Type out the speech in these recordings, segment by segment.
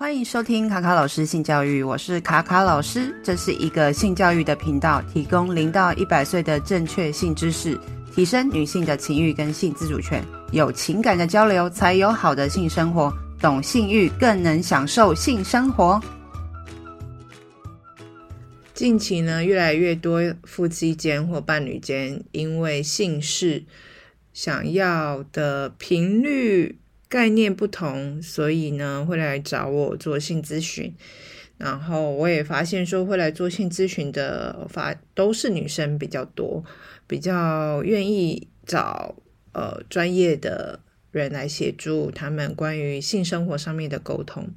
欢迎收听卡卡老师性教育，我是卡卡老师，这是一个性教育的频道，提供零到一百岁的正确性知识，提升女性的情欲跟性自主权，有情感的交流才有好的性生活，懂性欲更能享受性生活。近期呢，越来越多夫妻间或伴侣间，因为性事想要的频率。概念不同，所以呢会来找我做性咨询，然后我也发现说会来做性咨询的发都是女生比较多，比较愿意找呃专业的人来协助他们关于性生活上面的沟通。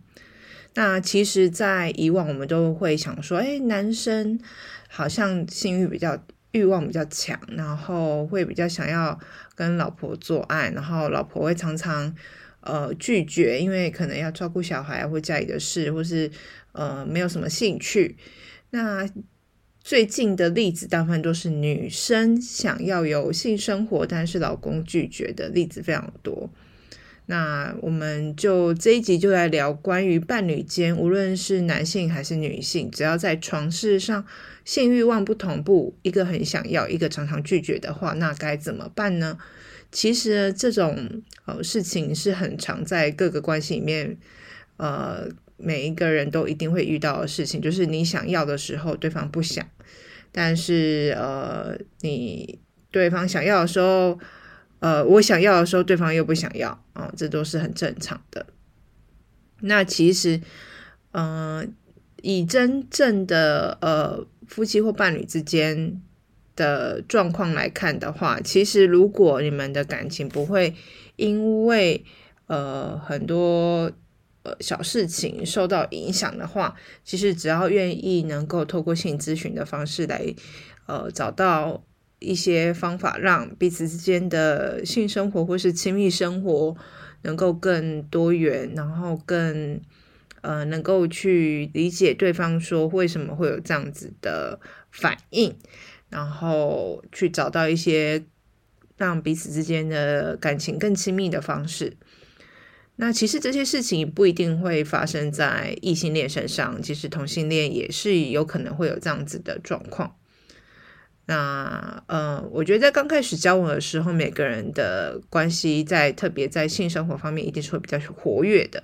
那其实，在以往我们都会想说，哎，男生好像性欲比较欲望比较强，然后会比较想要跟老婆做爱，然后老婆会常常。呃，拒绝，因为可能要照顾小孩或家里的事，或是呃没有什么兴趣。那最近的例子，大部分都是女生想要有性生活，但是老公拒绝的例子非常多。那我们就这一集就来聊关于伴侣间，无论是男性还是女性，只要在床事上性欲望不同步，一个很想要，一个常常拒绝的话，那该怎么办呢？其实这种呃事情是很常在各个关系里面，呃，每一个人都一定会遇到的事情，就是你想要的时候，对方不想；但是呃，你对方想要的时候，呃，我想要的时候，对方又不想要啊，这都是很正常的。那其实，嗯，呃，以真正的呃夫妻或伴侣之间。的状况来看的话，其实如果你们的感情不会因为呃很多呃小事情受到影响的话，其实只要愿意能够透过性咨询的方式来呃找到一些方法，让彼此之间的性生活或是亲密生活能够更多元，然后更呃能够去理解对方说为什么会有这样子的反应。然后去找到一些让彼此之间的感情更亲密的方式。那其实这些事情不一定会发生在异性恋身上，其实同性恋也是有可能会有这样子的状况。那呃，我觉得在刚开始交往的时候，每个人的关系在特别在性生活方面一定是会比较活跃的，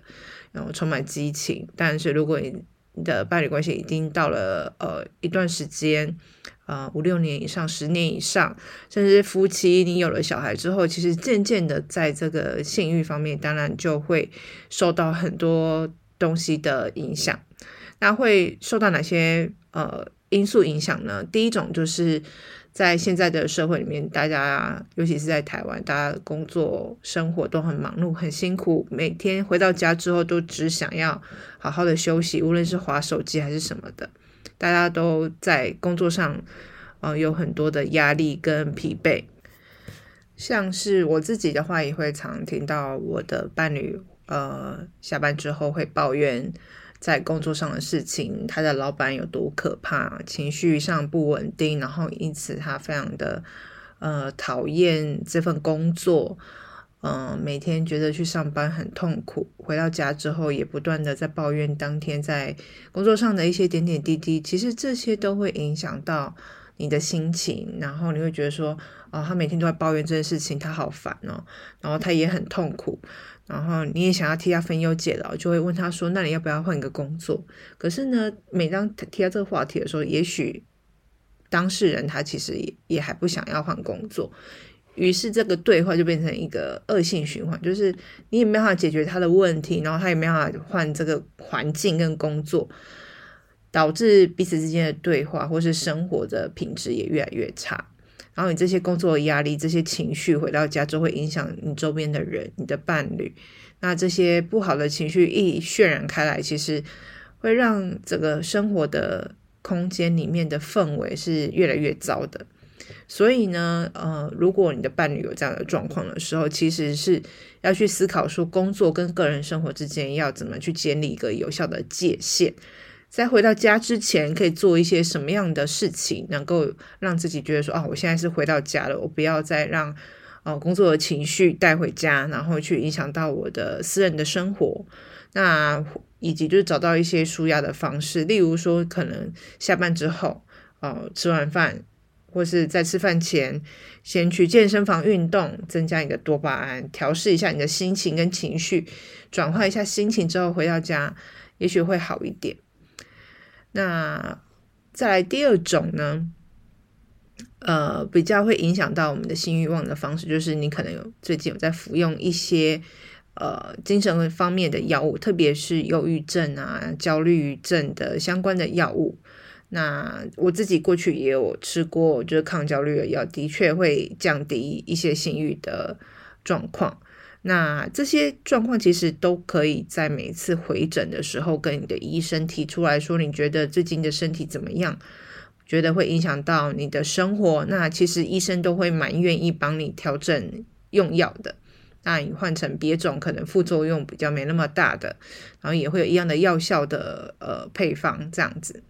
然后充满激情。但是如果你的伴侣关系已经到了呃一段时间，呃五六年以上、十年以上，甚至夫妻你有了小孩之后，其实渐渐的在这个性欲方面，当然就会受到很多东西的影响。那会受到哪些呃因素影响呢？第一种就是。在现在的社会里面，大家尤其是在台湾，大家工作生活都很忙碌、很辛苦，每天回到家之后都只想要好好的休息，无论是滑手机还是什么的，大家都在工作上，呃，有很多的压力跟疲惫。像是我自己的话，也会常听到我的伴侣，呃，下班之后会抱怨。在工作上的事情，他的老板有多可怕，情绪上不稳定，然后因此他非常的呃讨厌这份工作，嗯、每天觉得去上班很痛苦，回到家之后也不断的在抱怨当天在工作上的一些点点滴滴，其实这些都会影响到你的心情，然后你会觉得说，哦，他每天都在抱怨这件事情，他好烦哦，然后他也很痛苦。然后你也想要替他分忧解劳，就会问他说：“那你要不要换一个工作？”可是呢，每当提到这个话题的时候，也许当事人他其实也也还不想要换工作，于是这个对话就变成一个恶性循环，就是你也没办法解决他的问题，然后他也没办法换这个环境跟工作，导致彼此之间的对话或是生活的品质也越来越差。然后你这些工作压力、这些情绪回到家之后，会影响你周边的人、你的伴侣。那这些不好的情绪一渲染开来，其实会让整个生活的空间里面的氛围是越来越糟的。所以呢，呃，如果你的伴侣有这样的状况的时候，其实是要去思考说，工作跟个人生活之间要怎么去建立一个有效的界限。在回到家之前，可以做一些什么样的事情，能够让自己觉得说啊，我现在是回到家了，我不要再让呃工作的情绪带回家，然后去影响到我的私人的生活。那以及就是找到一些舒压的方式，例如说可能下班之后，哦，吃完饭或是在吃饭前，先去健身房运动，增加你的多巴胺，调试一下你的心情跟情绪，转换一下心情之后回到家，也许会好一点。那再来第二种呢，呃，比较会影响到我们的性欲望的方式，就是你可能有最近有在服用一些呃精神方面的药物，特别是忧郁症啊、焦虑症的相关的药物。那我自己过去也有吃过，就是抗焦虑的药，的确会降低一些性欲的状况。那这些状况其实都可以在每次回诊的时候跟你的医生提出来说，你觉得最近的身体怎么样？觉得会影响到你的生活，那其实医生都会蛮愿意帮你调整用药的。那你换成别种可能副作用比较没那么大的，然后也会有一样的药效的呃配方这样子。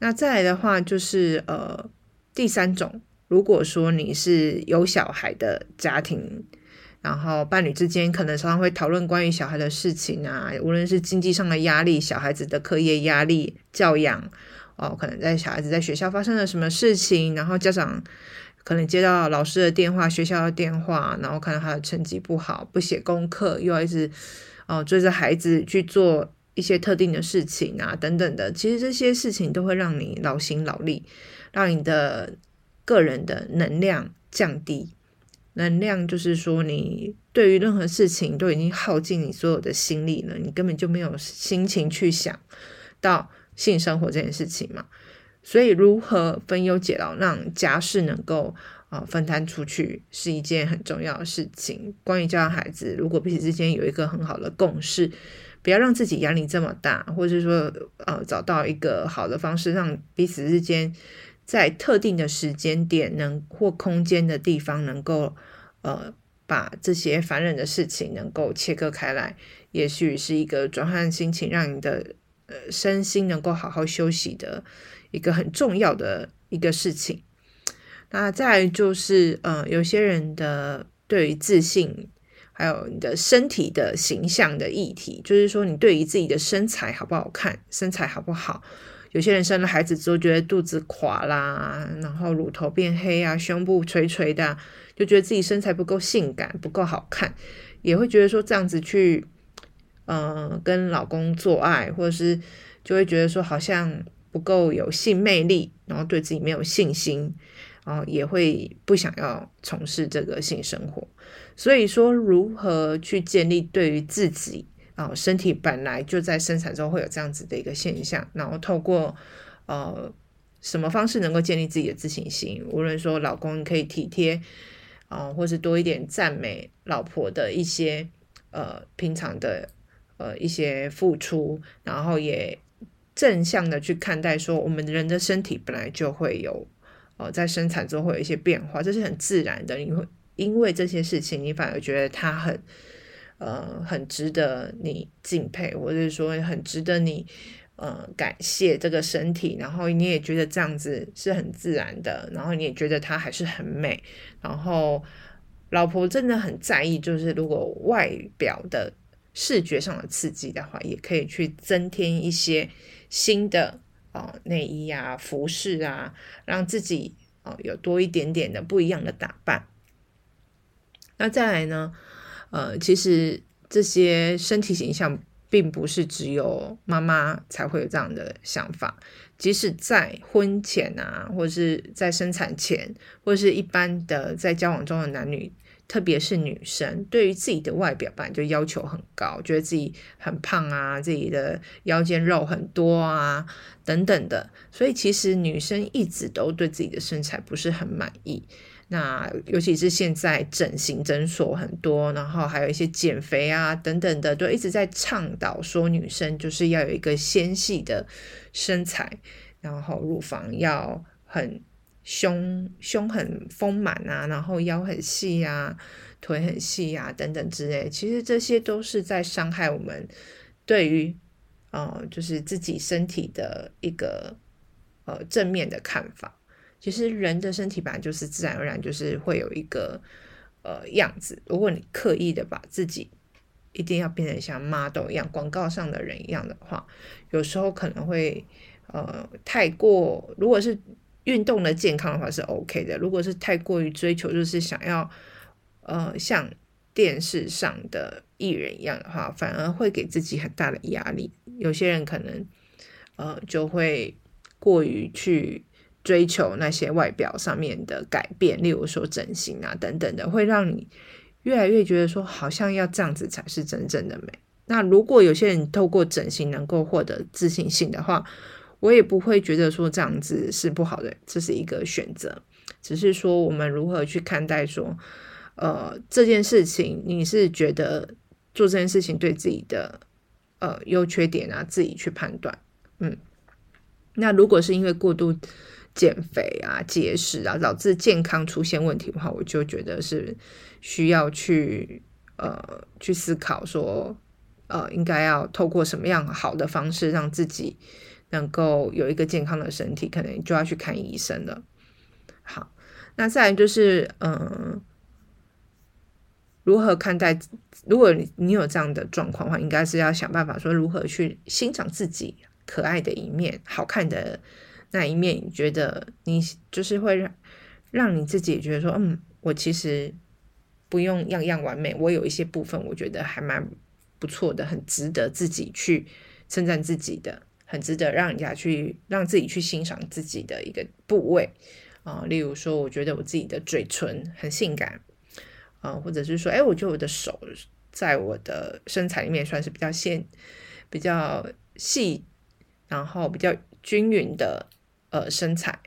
那再来的话就是呃第三种，如果说你是有小孩的家庭。然后伴侣之间可能常常会讨论关于小孩的事情啊，无论是经济上的压力、小孩子的课业压力、教养哦，可能在小孩子在学校发生了什么事情，然后家长可能接到老师的电话、学校的电话，然后看到他的成绩不好，不写功课，又要一直哦追着孩子去做一些特定的事情啊，等等的，其实这些事情都会让你劳心劳力，让你的个人的能量降低。能量就是说，你对于任何事情都已经耗尽你所有的心力了，你根本就没有心情去想到性生活这件事情嘛。所以，如何分忧解劳，让家事能够啊分摊出去，是一件很重要的事情。关于教养孩子，如果彼此之间有一个很好的共识，不要让自己压力这么大，或者说呃找到一个好的方式，让彼此之间。在特定的时间点能或空间的地方，能够呃把这些烦人的事情能够切割开来，也许是一个转换心情，让你的呃身心能够好好休息的一个很重要的一个事情。那再就是呃有些人的对于自信，还有你的身体的形象的议题，就是说你对于自己的身材好不好看，身材好不好？有些人生了孩子之后，觉得肚子垮啦，然后乳头变黑啊，胸部垂垂的，就觉得自己身材不够性感，不够好看，也会觉得说这样子去，呃，跟老公做爱，或者是就会觉得说好像不够有性魅力，然后对自己没有信心，然后也会不想要从事这个性生活。所以说，如何去建立对于自己。啊，身体本来就在生产中会有这样子的一个现象，然后透过呃什么方式能够建立自己的自信心？无论说老公可以体贴啊、或是多一点赞美老婆的一些呃平常的呃一些付出，然后也正向的去看待说，我们人的身体本来就会有呃在生产中会有一些变化，这是很自然的。你会因为这些事情，你反而觉得他很。呃，很值得你敬佩，或者是说很值得你呃感谢这个身体，然后你也觉得这样子是很自然的，然后你也觉得它还是很美，然后老婆真的很在意，就是如果外表的视觉上的刺激的话，也可以去增添一些新的啊、内衣啊、服饰啊，让自己啊、有多一点点的不一样的打扮。那再来呢？呃，其实这些身体形象并不是只有妈妈才会有这样的想法，即使在婚前啊，或者是在生产前，或者是一般的在交往中的男女，特别是女生，对于自己的外表本来就要求很高，觉得自己很胖啊，自己的腰间肉很多啊，等等的，所以其实女生一直都对自己的身材不是很满意。那尤其是现在整形诊所很多，然后还有一些减肥啊等等的，都一直在倡导说女生就是要有一个纤细的身材，然后乳房要很胸胸很丰满啊，然后腰很细啊，腿很细啊等等之类。其实这些都是在伤害我们对于呃就是自己身体的一个呃正面的看法。其实人的身体本来就是自然而然就是会有一个呃样子，如果你刻意的把自己一定要变成像 model 一样，广告上的人一样的话，有时候可能会呃太过。如果是运动的健康的话是 OK 的，如果是太过于追求，就是想要呃像电视上的艺人一样的话，反而会给自己很大的压力。有些人可能呃就会过于去追求那些外表上面的改变，例如说整形啊等等的，会让你。越来越觉得说，好像要这样子才是真正的美。那如果有些人透过整形能够获得自信心的话，我也不会觉得说这样子是不好的，这是一个选择。只是说我们如何去看待说，呃，这件事情，你是觉得做这件事情对自己的呃优缺点啊，自己去判断。嗯，那如果是因为过度减肥啊、节食啊，导致健康出现问题的话，我就觉得是。需要去呃去思考说，呃，应该要透过什么样好的方式让自己能够有一个健康的身体，可能就要去看医生了。好，那再来就是嗯、如何看待？如果你有这样的状况的话，应该是要想办法说如何去欣赏自己可爱的一面、好看的那一面。你觉得你就是会让让你自己觉得说，嗯，我其实。不用样样完美，我有一些部分我觉得还蛮不错的，很值得自己去称赞自己的，很值得让人家去让自己去欣赏自己的一个部位啊、例如说，我觉得我自己的嘴唇很性感啊、或者是说，哎，我觉得我的手在我的身材里面算是比较纤、比较细，然后比较均匀的呃身材，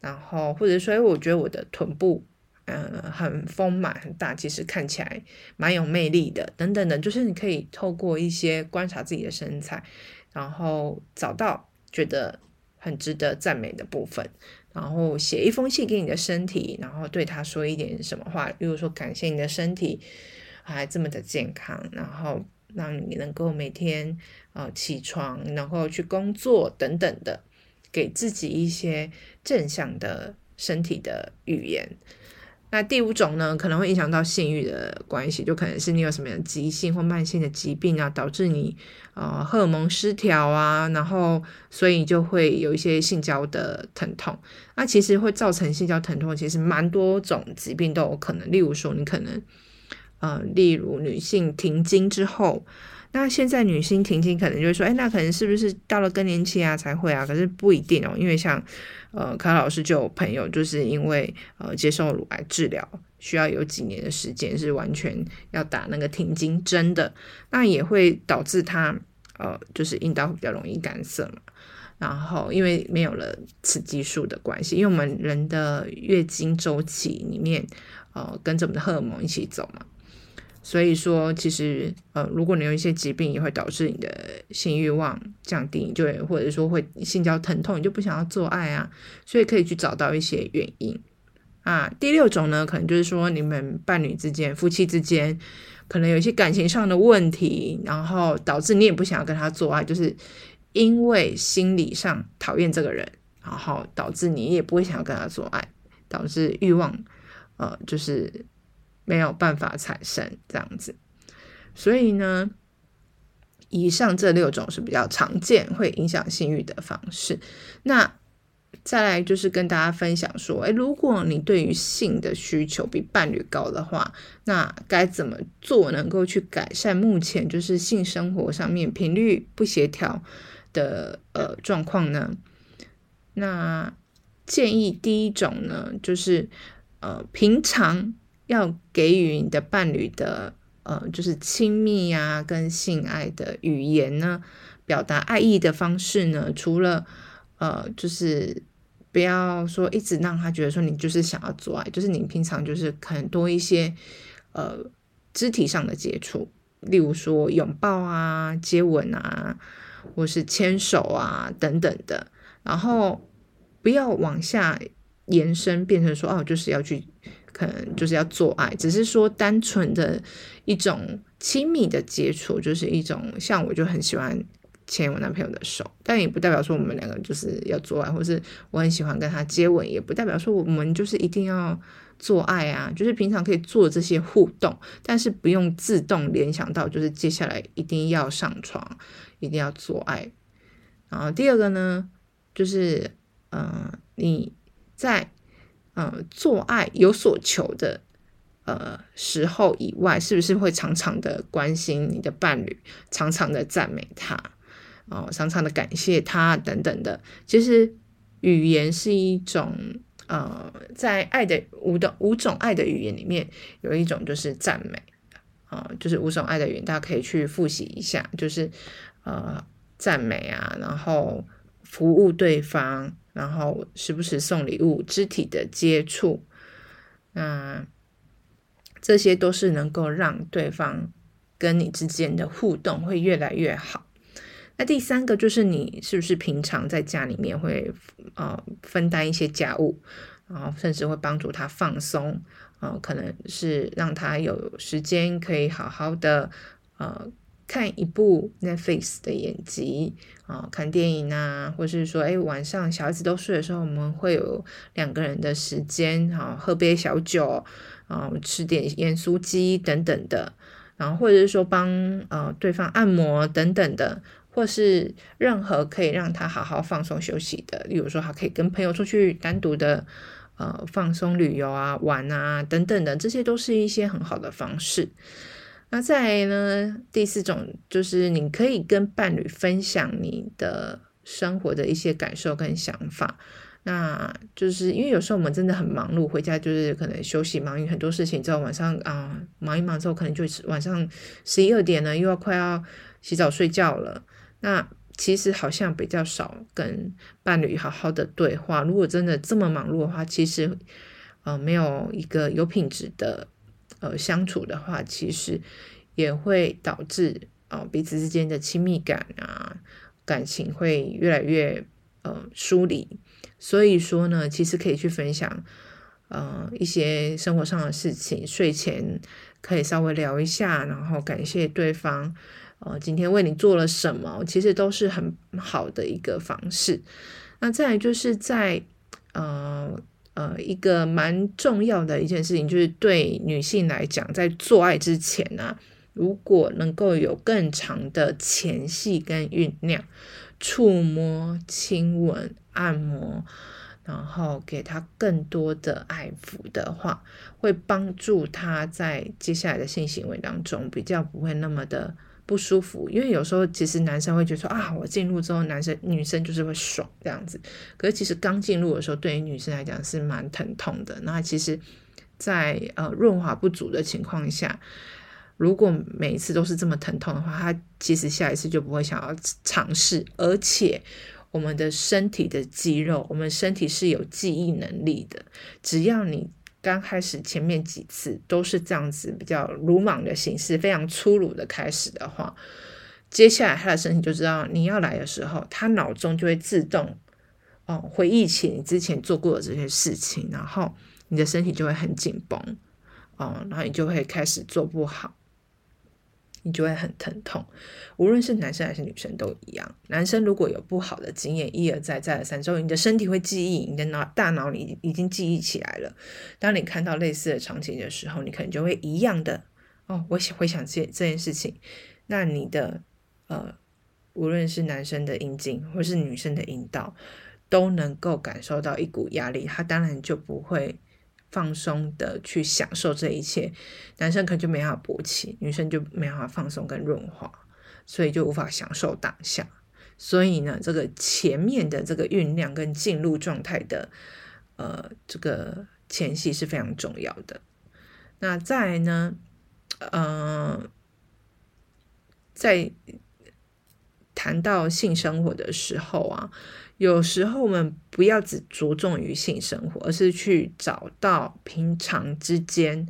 然后或者说，哎，我觉得我的臀部。嗯，很丰满很大，其实看起来蛮有魅力的。等等的，就是你可以透过一些观察自己的身材，然后找到觉得很值得赞美的部分，然后写一封信给你的身体，然后对他说一点什么话，比如说感谢你的身体还这么的健康，然后让你能够每天呃起床，然后去工作等等的，给自己一些正向的身体的语言。那第五种呢，可能会影响到性欲的关系，就可能是你有什么样急性或慢性的疾病啊，导致你呃荷尔蒙失调啊，然后所以就会有一些性交的疼痛。那其实会造成性交疼痛，其实蛮多种疾病都有可能。例如说，你可能呃，例如女性停经之后。那现在女性停经可能就会说，哎，那可能是不是到了更年期啊才会啊？可是不一定哦，因为像呃，卡老师就有朋友就是因为呃接受乳癌治疗，需要有几年的时间是完全要打那个停经针的，那也会导致她呃就是阴道比较容易干涩嘛。然后因为没有了雌激素的关系，因为我们人的月经周期里面呃跟着我们的荷尔蒙一起走嘛。所以说，其实呃，如果你有一些疾病，也会导致你的性欲望降低，就或者说会性交疼痛，你就不想要做爱啊。所以可以去找到一些原因啊。第六种呢，可能就是说你们伴侣之间、夫妻之间，可能有一些感情上的问题，然后导致你也不想要跟他做爱，就是因为心理上讨厌这个人，然后导致你也不会想要跟他做爱，导致欲望呃就是。没有办法产生这样子，所以呢，以上这六种是比较常见会影响性欲的方式。那再来就是跟大家分享说，诶，如果你对于性的需求比伴侣高的话，那该怎么做能够去改善目前就是性生活上面频率不协调的呃状况呢？那建议第一种呢，就是呃平常。要给予你的伴侣的，呃，就是亲密啊，跟性爱的语言呢，表达爱意的方式呢，除了，呃，就是不要说一直让他觉得说你就是想要做爱，就是你平常就是很多一些，呃，肢体上的接触，例如说拥抱啊、接吻啊，或是牵手啊等等的，然后不要往下延伸，变成说哦，就是要去。可能就是要做爱，只是说单纯的一种亲密的接触，就是一种像我就很喜欢牵我男朋友的手，但也不代表说我们两个就是要做爱，或是我很喜欢跟他接吻，也不代表说我们就是一定要做爱啊。就是平常可以做这些互动，但是不用自动联想到就是接下来一定要上床，一定要做爱。然后第二个呢，就是呃你在呃做爱有所求的。呃，时候以外，是不是会常常的关心你的伴侣，常常的赞美他，哦，常常的感谢他等等的。其实语言是一种，呃，在爱的五的五种爱的语言里面，有一种就是赞美，啊、就是五种爱的语言，大家可以去复习一下，就是呃赞美啊，然后服务对方，然后时不时送礼物，肢体的接触，那、呃。这些都是能够让对方跟你之间的互动会越来越好。那第三个就是你是不是平常在家里面会呃分担一些家务，然后甚至会帮助他放松啊、可能是让他有时间可以好好的呃看一部 Netflix 的演集啊、看电影啊，或是说哎晚上小孩子都睡的时候，我们会有两个人的时间啊、呃，喝杯小酒。啊，吃点盐酥鸡等等的，然后或者是说帮呃对方按摩等等的，或是任何可以让他好好放松休息的，例如说他可以跟朋友出去单独的呃放松旅游啊、玩啊等等的，这些都是一些很好的方式。那再呢，第四种就是你可以跟伴侣分享你的生活的一些感受跟想法。那就是因为有时候我们真的很忙碌，回家就是可能休息忙于很多事情之后，晚上啊忙一忙之后，可能就是晚上十一二点呢，又要快要洗澡睡觉了。那其实好像比较少跟伴侣好好的对话。如果真的这么忙碌的话，其实呃没有一个有品质的呃相处的话，其实也会导致啊、彼此之间的亲密感啊感情会越来越呃疏离。所以说呢，其实可以去分享，呃，一些生活上的事情，睡前可以稍微聊一下，然后感谢对方，呃，今天为你做了什么，其实都是很好的一个方式。那再来就是在，呃呃，一个蛮重要的一件事情，就是对女性来讲，在做爱之前呢，如果能够有更长的前戏跟酝酿。触摸、亲吻、按摩，然后给他更多的爱抚的话，会帮助他在接下来的性行为当中比较不会那么的不舒服。因为有时候其实男生会觉得说啊，我进入之后，男生女生就是会爽这样子。可是其实刚进入的时候，对于女生来讲是蛮疼痛的。那其实在，呃润滑不足的情况下。如果每一次都是这么疼痛的话，他其实下一次就不会想要尝试。而且，我们的身体的肌肉，我们身体是有记忆能力的。只要你刚开始前面几次都是这样子比较鲁莽的形式，非常粗鲁的开始的话，接下来他的身体就知道你要来的时候，他脑中就会自动哦回忆起你之前做过的这些事情，然后你的身体就会很紧绷哦，然后你就会开始做不好。你就会很疼痛，无论是男生还是女生都一样。男生如果有不好的经验，一而再再而三之后，你的身体会记忆，你的脑大脑里已经记忆起来了。当你看到类似的场景的时候，你可能就会一样的哦，我想回想这这件事情。那你的呃，无论是男生的阴茎或是女生的阴道，都能够感受到一股压力，他当然就不会。放松的去享受这一切，男生可能就没法勃起，女生就没法放松跟润滑，所以就无法享受当下。所以呢，这个前面的这个酝酿跟进入状态的，呃，这个前戏是非常重要的。那再来呢，呃，在谈到性生活的时候啊。有时候我们不要只着重于性生活，而是去找到平常之间，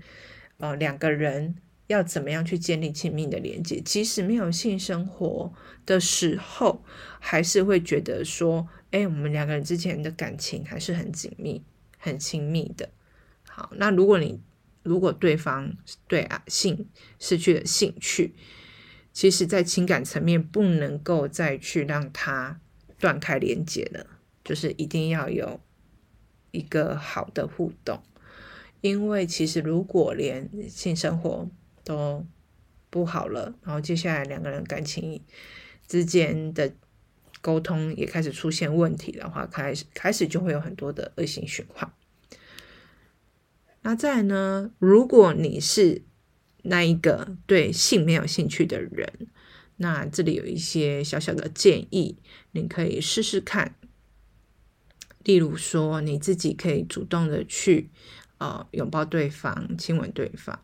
呃，两个人要怎么样去建立亲密的连接。即使没有性生活的时候，还是会觉得说，哎，我们两个人之间的感情还是很紧密、很亲密的。好，那如果你如果对方对啊性失去了兴趣，其实在情感层面不能够再去让他断开连接了，就是一定要有一个好的互动。因为其实如果连性生活都不好了，然后接下来两个人感情之间的沟通也开始出现问题的话，开始开始就会有很多的恶性循环。那再呢，如果你是那一个对性没有兴趣的人，那这里有一些小小的建议，你可以试试看。例如说，你自己可以主动的去呃拥抱对方、亲吻对方。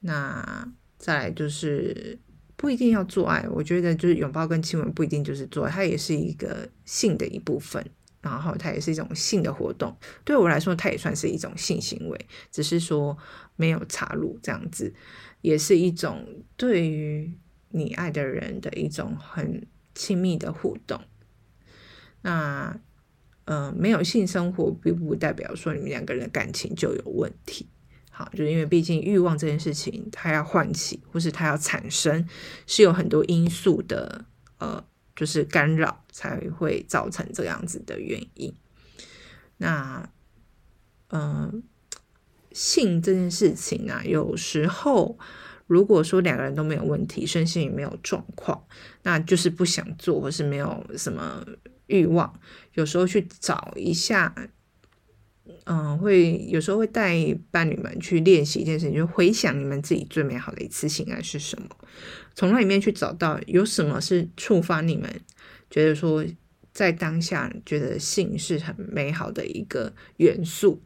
那再来就是不一定要做爱，我觉得就是拥抱跟亲吻不一定就是做爱，它也是一个性的一部分。然后它也是一种性的活动，对我来说，它也算是一种性行为，只是说没有插入这样子，也是一种对于你爱的人的一种很亲密的互动。那呃，没有性生活，并不代表说你们两个人的感情就有问题。好，就因为毕竟欲望这件事情，它要唤起或是它要产生，是有很多因素的，呃。就是干扰才会造成这样子的原因。那，嗯、呃，性这件事情啊，有时候如果说两个人都没有问题，身心也没有状况，那就是不想做或是没有什么欲望，有时候去找一下。嗯，会有时候会带伴侣们去练习一件事情，就回想你们自己最美好的一次性爱是什么，从那里面去找到有什么是触发你们觉得说在当下觉得性是很美好的一个元素。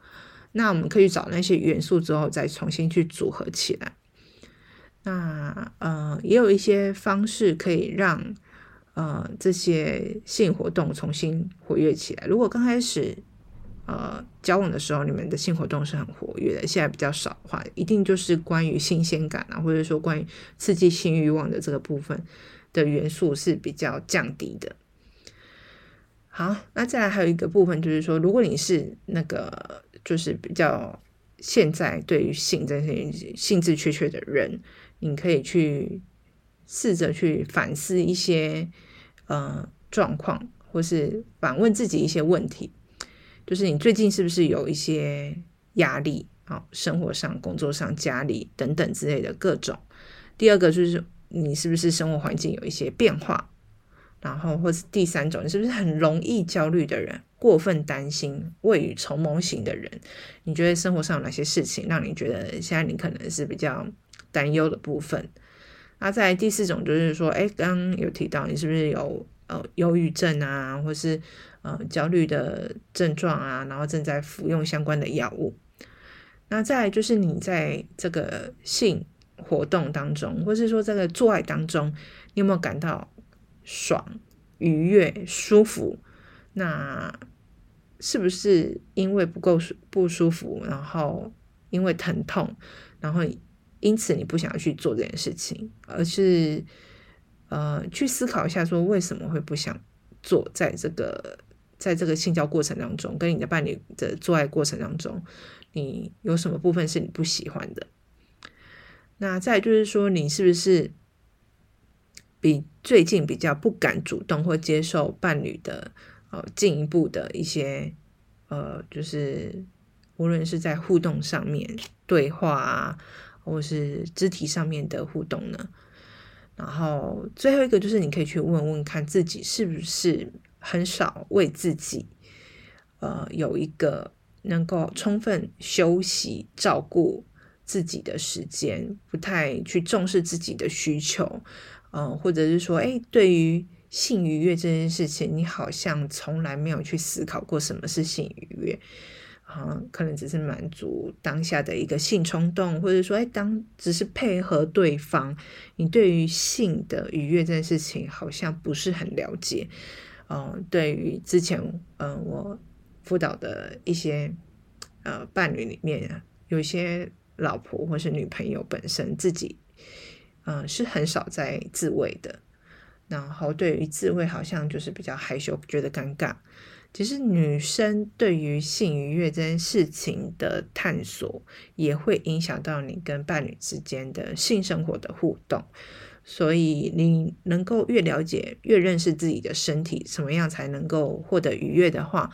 那我们可以找那些元素之后，再重新去组合起来。那呃，也有一些方式可以让呃这些性活动重新活跃起来。如果刚开始。呃，交往的时候你们的性活动是很活跃的，现在比较少的话，一定就是关于新鲜感啊，或者说关于刺激性欲望的这个部分的元素是比较降低的。好，那再来还有一个部分就是说，如果你是那个就是比较现在对于性这些性质缺缺的人，你可以去试着去反思一些呃状况，或是反问自己一些问题。就是你最近是不是有一些压力啊？生活上、工作上、家里等等之类的各种。第二个就是你是不是生活环境有一些变化？然后或是第三种，你是不是很容易焦虑的人？过分担心、未雨绸缪型的人？你觉得生活上有哪些事情让你觉得现在你可能是比较担忧的部分？那在第四种就是说，哎，刚刚有提到你是不是有呃忧郁症啊，或是？呃，焦虑的症状啊，然后正在服用相关的药物。那再来就是你在这个性活动当中，或是说这个做爱当中，你有没有感到爽、愉悦、舒服？那是不是因为不够不舒服，然后因为疼痛，然后因此你不想要去做这件事情，而是呃去思考一下，说为什么会不想做在这个。在这个性交过程当中，跟你的伴侣的做爱过程当中，你有什么部分是你不喜欢的？那再就是说，你是不是比最近比较不敢主动或接受伴侣的呃进一步的一些呃，就是无论是在互动上面对话啊，或是肢体上面的互动呢？然后最后一个就是你可以去问问看自己是不是。很少为自己，呃，有一个能够充分休息、照顾自己的时间，不太去重视自己的需求，嗯、或者是说，哎，对于性愉悦这件事情，你好像从来没有去思考过什么是性愉悦。啊，可能只是满足当下的一个性冲动，或者说，哎，当只是配合对方，你对于性的愉悦这件事情好像不是很了解。嗯，对于之前嗯我辅导的一些呃伴侣里面，有些老婆或是女朋友本身自己嗯是很少在自慰的，然后对于自慰好像就是比较害羞，觉得尴尬。其实女生对于性愉悦这件事情的探索，也会影响到你跟伴侣之间的性生活的互动。所以你能够越了解、越认识自己的身体，什么样才能够获得愉悦的话，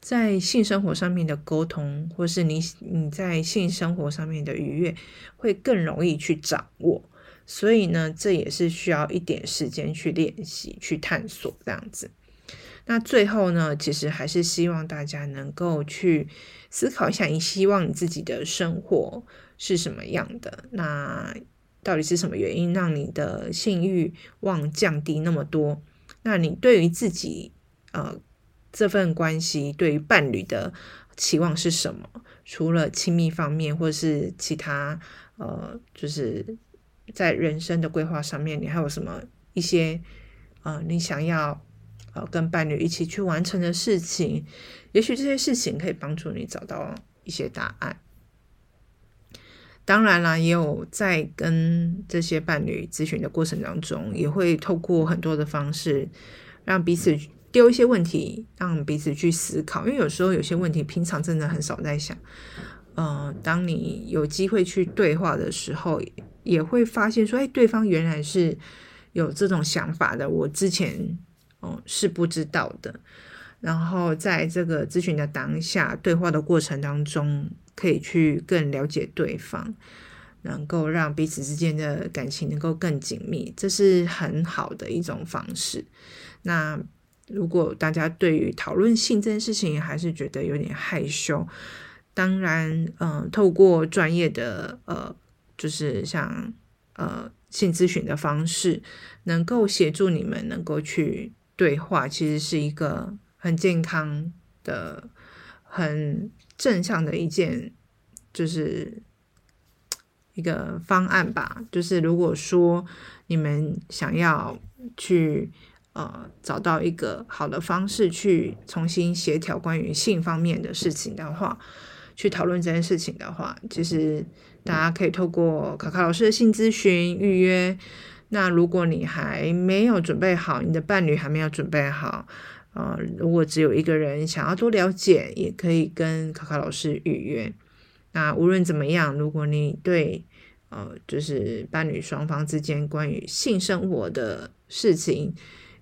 在性生活上面的沟通，或是你你在性生活上面的愉悦，会更容易去掌握。所以呢，这也是需要一点时间去练习、去探索这样子。那最后呢，其实还是希望大家能够去思考一下，你希望你自己的生活是什么样的？那到底是什么原因让你的性欲望降低那么多？那你对于自己呃这份关系，对于伴侣的期望是什么？除了亲密方面，或是其他呃，就是在人生的规划上面，你还有什么一些呃，你想要？呃，跟伴侣一起去完成的事情，也许这些事情可以帮助你找到一些答案。当然啦，也有在跟这些伴侣咨询的过程当中，也会透过很多的方式，让彼此丢一些问题，让彼此去思考。因为有时候有些问题，平常真的很少在想。呃，当你有机会去对话的时候，也会发现说，哎，对方原来是有这种想法的。我之前。是不知道的。然后在这个咨询的当下，对话的过程当中，可以去更了解对方，能够让彼此之间的感情能够更紧密，这是很好的一种方式。那如果大家对于讨论性这件事情还是觉得有点害羞，当然，嗯、呃，透过专业的呃，就是像呃性咨询的方式，能够协助你们能够去。对话其实是一个很健康的、很正向的一件，就是一个方案吧。就是如果说你们想要去呃找到一个好的方式去重新协调关于性方面的事情的话，去讨论这件事情的话，其实大家可以透过卡卡老师的性咨询预约。那如果你还没有准备好，你的伴侣还没有准备好，呃，如果只有一个人想要多了解，也可以跟卡卡老师预约。那无论怎么样，如果你对呃，就是伴侣双方之间关于性生活的事情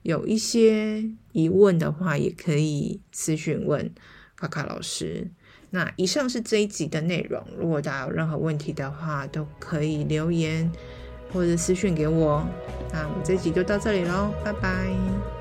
有一些疑问的话，也可以私询问卡卡老师。那以上是这一集的内容，如果大家有任何问题的话，都可以留言。或者私讯给我，那我们这集就到这里喽，拜拜。